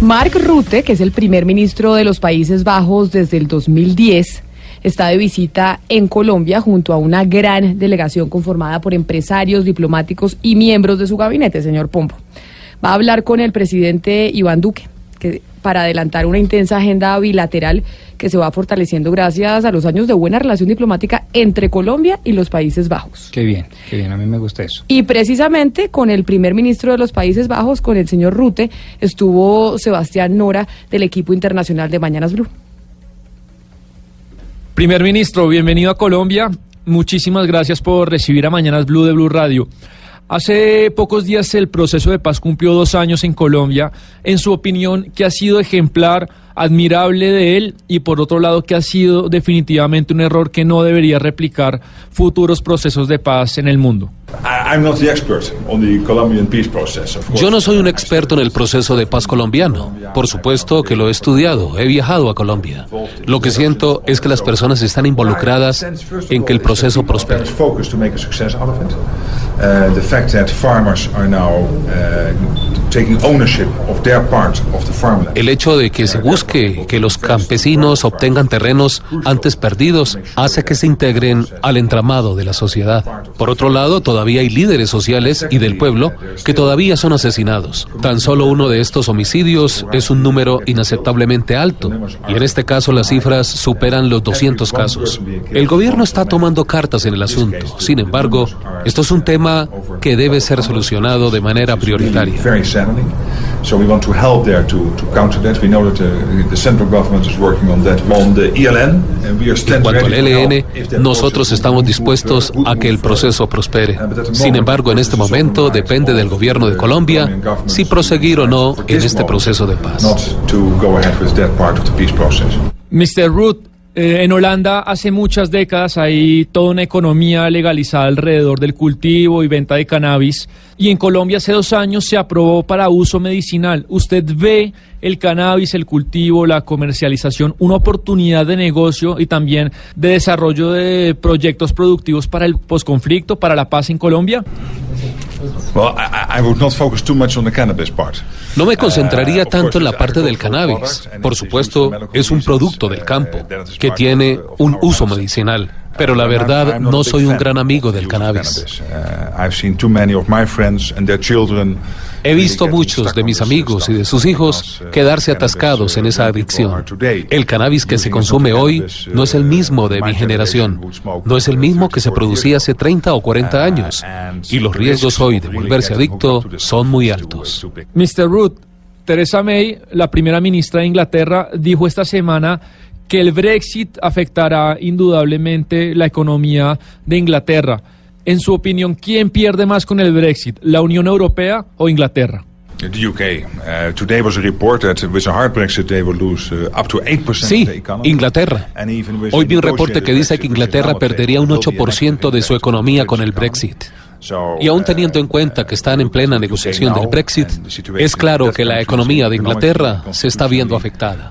Mark Rutte, que es el primer ministro de los Países Bajos desde el 2010, está de visita en Colombia junto a una gran delegación conformada por empresarios, diplomáticos y miembros de su gabinete, señor Pompo. Va a hablar con el presidente Iván Duque, que para adelantar una intensa agenda bilateral que se va fortaleciendo gracias a los años de buena relación diplomática entre Colombia y los Países Bajos. Qué bien, qué bien, a mí me gusta eso. Y precisamente con el primer ministro de los Países Bajos, con el señor Rute, estuvo Sebastián Nora del equipo internacional de Mañanas Blue. Primer ministro, bienvenido a Colombia. Muchísimas gracias por recibir a Mañanas Blue de Blue Radio. Hace pocos días el proceso de paz cumplió dos años en Colombia. En su opinión, ¿qué ha sido ejemplar, admirable de él? Y por otro lado, ¿qué ha sido definitivamente un error que no debería replicar futuros procesos de paz en el mundo? Yo no soy un experto en el proceso de paz colombiano. Por supuesto que lo he estudiado, he viajado a Colombia. Lo que siento es que las personas están involucradas en que el proceso prospere. El hecho de que se busque que los campesinos obtengan terrenos antes perdidos hace que se integren al entramado de la sociedad. Por otro lado, todavía hay líderes sociales y del pueblo que todavía son asesinados. Tan solo uno de estos homicidios es un número inaceptablemente alto y en este caso las cifras superan los 200 casos. El gobierno está tomando cartas en el asunto. Sin embargo, esto es un tema que debe ser solucionado de manera prioritaria. En cuanto al ELN, nosotros estamos dispuestos a que el proceso prospere. Sin embargo, en este momento depende del gobierno de Colombia si proseguir o no en este proceso de paz. Mr. Root, eh, en Holanda hace muchas décadas hay toda una economía legalizada alrededor del cultivo y venta de cannabis y en Colombia hace dos años se aprobó para uso medicinal. ¿Usted ve el cannabis, el cultivo, la comercialización una oportunidad de negocio y también de desarrollo de proyectos productivos para el posconflicto, para la paz en Colombia? No me concentraría tanto en la parte del cannabis. Por supuesto, es un producto del campo que tiene un uso medicinal. Pero la verdad, no soy un gran amigo del cannabis. He visto muchos de mis amigos y de sus hijos quedarse atascados en esa adicción. El cannabis que se consume hoy no es el mismo de mi generación, no es el mismo que se producía hace 30 o 40 años, y los riesgos hoy de volverse adicto son muy altos. Mr. Root, Theresa May, la primera ministra de Inglaterra, dijo esta semana que el Brexit afectará indudablemente la economía de Inglaterra. En su opinión, ¿quién pierde más con el Brexit, la Unión Europea o Inglaterra? Sí, Inglaterra. Hoy vi un reporte que dice que Inglaterra perdería un 8% de su economía con el Brexit. Y aún teniendo en cuenta que están en plena negociación del Brexit, es claro que la economía de Inglaterra se está viendo afectada.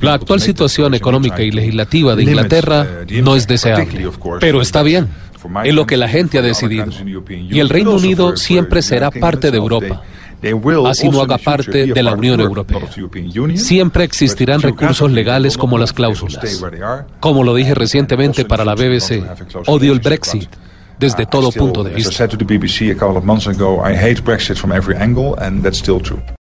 La actual situación económica y legislativa de Inglaterra no es deseable, pero está bien. Es lo que la gente ha decidido. Y el Reino Unido siempre será parte de Europa así no haga parte de la Unión Europea. Siempre existirán recursos legales como las cláusulas. Como lo dije recientemente para la BBC, odio el Brexit desde todo punto de vista.